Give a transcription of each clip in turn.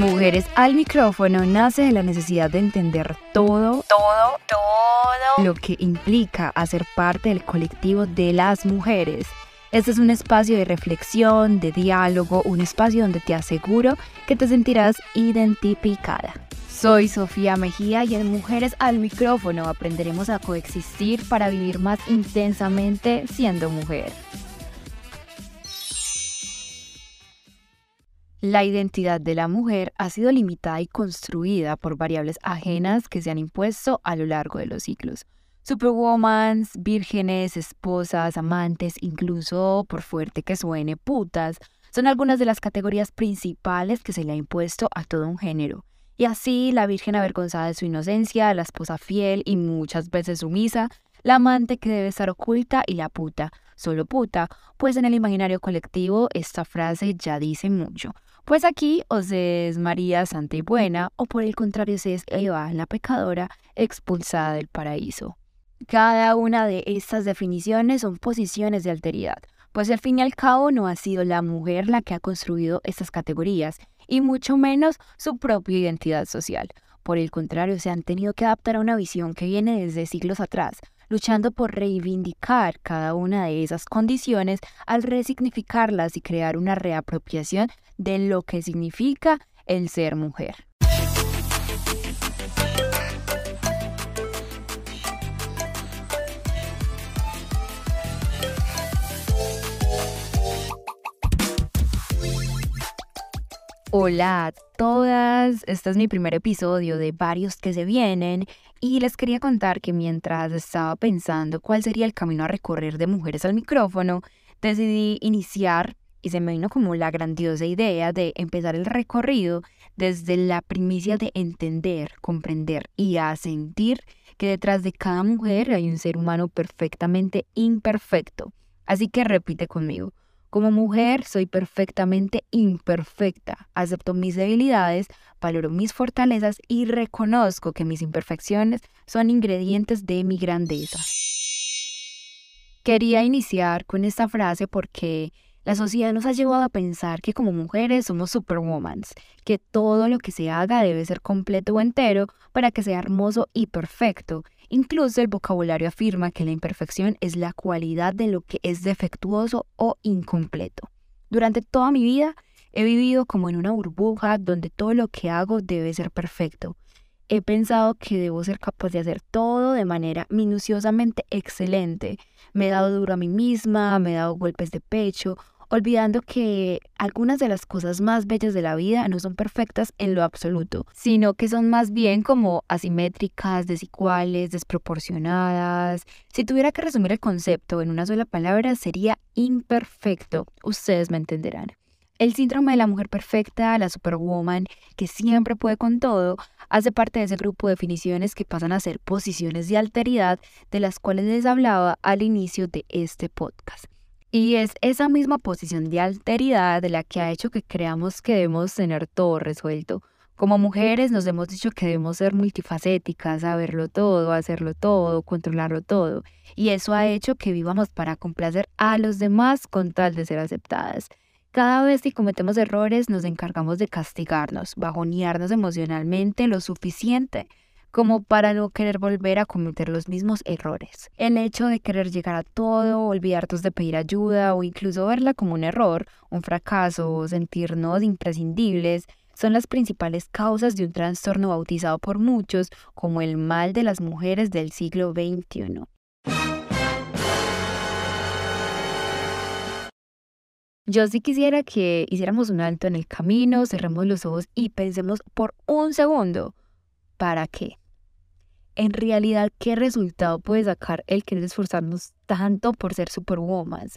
Mujeres al micrófono nace de la necesidad de entender todo, todo, todo lo que implica hacer parte del colectivo de las mujeres. Este es un espacio de reflexión, de diálogo, un espacio donde te aseguro que te sentirás identificada. Soy Sofía Mejía y en Mujeres al micrófono aprenderemos a coexistir para vivir más intensamente siendo mujer. La identidad de la mujer ha sido limitada y construida por variables ajenas que se han impuesto a lo largo de los siglos. Superwomans, vírgenes, esposas, amantes, incluso, por fuerte que suene, putas, son algunas de las categorías principales que se le ha impuesto a todo un género. Y así, la virgen avergonzada de su inocencia, la esposa fiel y muchas veces sumisa, la amante que debe estar oculta y la puta, solo puta, pues en el imaginario colectivo esta frase ya dice mucho. Pues aquí o se es María Santa y Buena, o por el contrario se es Eva, la pecadora, expulsada del paraíso. Cada una de estas definiciones son posiciones de alteridad, pues al fin y al cabo no ha sido la mujer la que ha construido estas categorías, y mucho menos su propia identidad social. Por el contrario, se han tenido que adaptar a una visión que viene desde siglos atrás, luchando por reivindicar cada una de esas condiciones al resignificarlas y crear una reapropiación de lo que significa el ser mujer. Hola a todas, este es mi primer episodio de varios que se vienen y les quería contar que mientras estaba pensando cuál sería el camino a recorrer de mujeres al micrófono, decidí iniciar y se me vino como la grandiosa idea de empezar el recorrido desde la primicia de entender, comprender y asentir que detrás de cada mujer hay un ser humano perfectamente imperfecto. Así que repite conmigo. Como mujer soy perfectamente imperfecta, acepto mis debilidades, valoro mis fortalezas y reconozco que mis imperfecciones son ingredientes de mi grandeza. Quería iniciar con esta frase porque la sociedad nos ha llevado a pensar que como mujeres somos superwomans, que todo lo que se haga debe ser completo o entero para que sea hermoso y perfecto, Incluso el vocabulario afirma que la imperfección es la cualidad de lo que es defectuoso o incompleto. Durante toda mi vida he vivido como en una burbuja donde todo lo que hago debe ser perfecto. He pensado que debo ser capaz de hacer todo de manera minuciosamente excelente. Me he dado duro a mí misma, me he dado golpes de pecho, olvidando que algunas de las cosas más bellas de la vida no son perfectas en lo absoluto, sino que son más bien como asimétricas, desiguales, desproporcionadas. Si tuviera que resumir el concepto en una sola palabra, sería imperfecto. Ustedes me entenderán. El síndrome de la mujer perfecta, la superwoman, que siempre puede con todo, hace parte de ese grupo de definiciones que pasan a ser posiciones de alteridad de las cuales les hablaba al inicio de este podcast. Y es esa misma posición de alteridad de la que ha hecho que creamos que debemos tener todo resuelto. Como mujeres nos hemos dicho que debemos ser multifacéticas, saberlo todo, hacerlo todo, controlarlo todo. Y eso ha hecho que vivamos para complacer a los demás con tal de ser aceptadas. Cada vez que cometemos errores nos encargamos de castigarnos, bajonearnos emocionalmente lo suficiente como para no querer volver a cometer los mismos errores. El hecho de querer llegar a todo, olvidarnos de pedir ayuda o incluso verla como un error, un fracaso sentirnos imprescindibles son las principales causas de un trastorno bautizado por muchos como el mal de las mujeres del siglo XXI. Yo sí quisiera que hiciéramos un alto en el camino, cerremos los ojos y pensemos por un segundo, ¿para qué? en realidad, ¿qué resultado puede sacar el querer esforzarnos tanto por ser superwoman?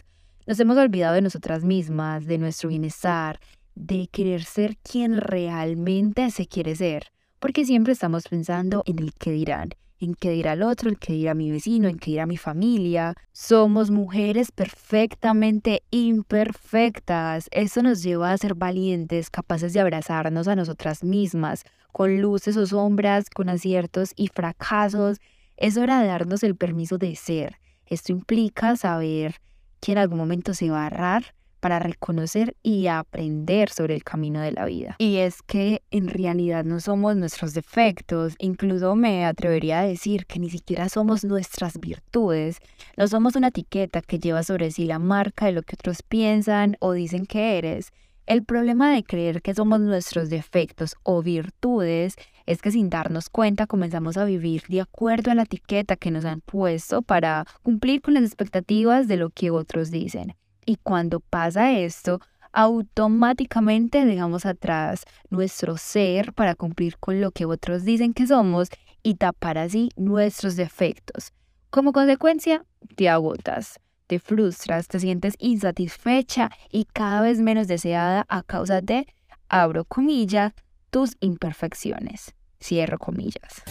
Nos hemos olvidado de nosotras mismas, de nuestro bienestar, de querer ser quien realmente se quiere ser, porque siempre estamos pensando en el que dirán, en qué dirá el otro, en qué dirá mi vecino, en qué dirá mi familia. Somos mujeres perfectamente imperfectas. Eso nos lleva a ser valientes, capaces de abrazarnos a nosotras mismas, con luces o sombras, con aciertos y fracasos. Es hora de darnos el permiso de ser. Esto implica saber que en algún momento se va a errar, para reconocer y aprender sobre el camino de la vida. Y es que en realidad no somos nuestros defectos, incluso me atrevería a decir que ni siquiera somos nuestras virtudes, no somos una etiqueta que lleva sobre sí la marca de lo que otros piensan o dicen que eres. El problema de creer que somos nuestros defectos o virtudes es que sin darnos cuenta comenzamos a vivir de acuerdo a la etiqueta que nos han puesto para cumplir con las expectativas de lo que otros dicen. Y cuando pasa esto, automáticamente dejamos atrás nuestro ser para cumplir con lo que otros dicen que somos y tapar así nuestros defectos. Como consecuencia, te agotas te frustras, te sientes insatisfecha y cada vez menos deseada a causa de, abro comillas, tus imperfecciones. Cierro comillas.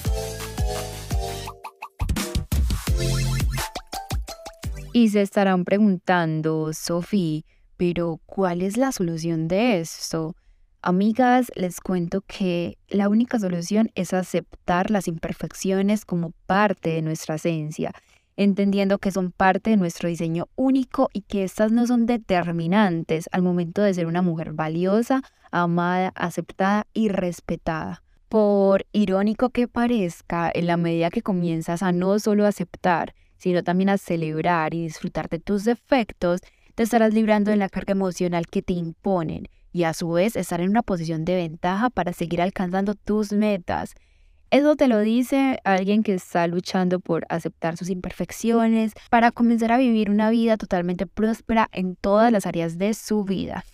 Y se estarán preguntando, Sofía, pero ¿cuál es la solución de esto? Amigas, les cuento que la única solución es aceptar las imperfecciones como parte de nuestra esencia entendiendo que son parte de nuestro diseño único y que estas no son determinantes al momento de ser una mujer valiosa, amada, aceptada y respetada. Por irónico que parezca, en la medida que comienzas a no solo aceptar, sino también a celebrar y disfrutar de tus defectos, te estarás librando de la carga emocional que te imponen y a su vez estar en una posición de ventaja para seguir alcanzando tus metas. Eso te lo dice alguien que está luchando por aceptar sus imperfecciones para comenzar a vivir una vida totalmente próspera en todas las áreas de su vida.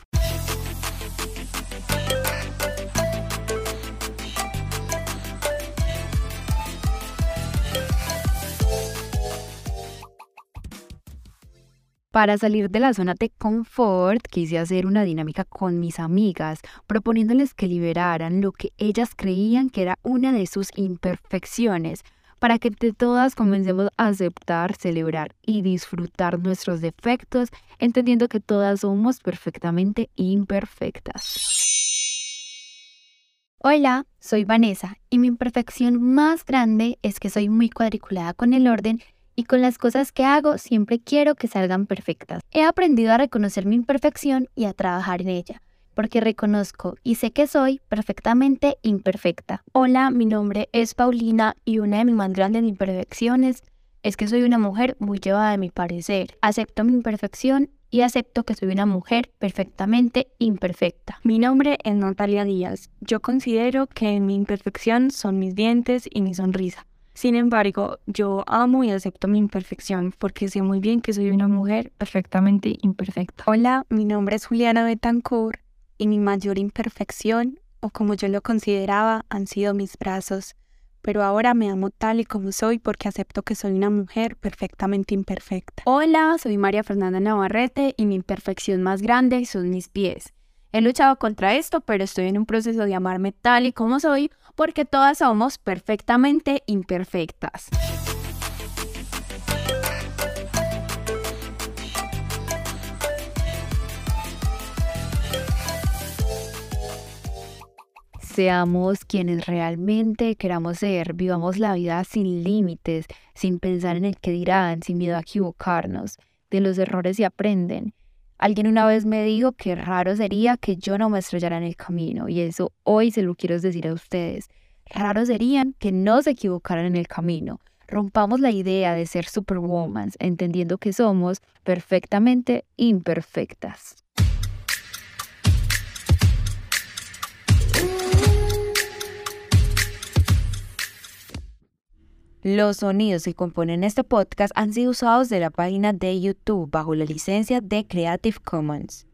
Para salir de la zona de confort, quise hacer una dinámica con mis amigas, proponiéndoles que liberaran lo que ellas creían que era una de sus imperfecciones, para que todas comencemos a aceptar, celebrar y disfrutar nuestros defectos, entendiendo que todas somos perfectamente imperfectas. Hola, soy Vanessa y mi imperfección más grande es que soy muy cuadriculada con el orden y con las cosas que hago siempre quiero que salgan perfectas. He aprendido a reconocer mi imperfección y a trabajar en ella, porque reconozco y sé que soy perfectamente imperfecta. Hola, mi nombre es Paulina y una de mis más grandes imperfecciones es que soy una mujer muy llevada de mi parecer. Acepto mi imperfección y acepto que soy una mujer perfectamente imperfecta. Mi nombre es Natalia Díaz. Yo considero que mi imperfección son mis dientes y mi sonrisa. Sin embargo, yo amo y acepto mi imperfección porque sé muy bien que soy una mujer perfectamente imperfecta. Hola, mi nombre es Juliana Betancourt y mi mayor imperfección, o como yo lo consideraba, han sido mis brazos. Pero ahora me amo tal y como soy porque acepto que soy una mujer perfectamente imperfecta. Hola, soy María Fernanda Navarrete y mi imperfección más grande son mis pies. He luchado contra esto, pero estoy en un proceso de amarme tal y como soy, porque todas somos perfectamente imperfectas. Seamos quienes realmente queramos ser, vivamos la vida sin límites, sin pensar en el que dirán, sin miedo a equivocarnos. De los errores se aprenden Alguien una vez me dijo que raro sería que yo no me estrellara en el camino y eso hoy se lo quiero decir a ustedes. Raro serían que no se equivocaran en el camino. Rompamos la idea de ser superwoman, entendiendo que somos perfectamente imperfectas. Los sonidos que componen este podcast han sido usados de la página de YouTube bajo la licencia de Creative Commons.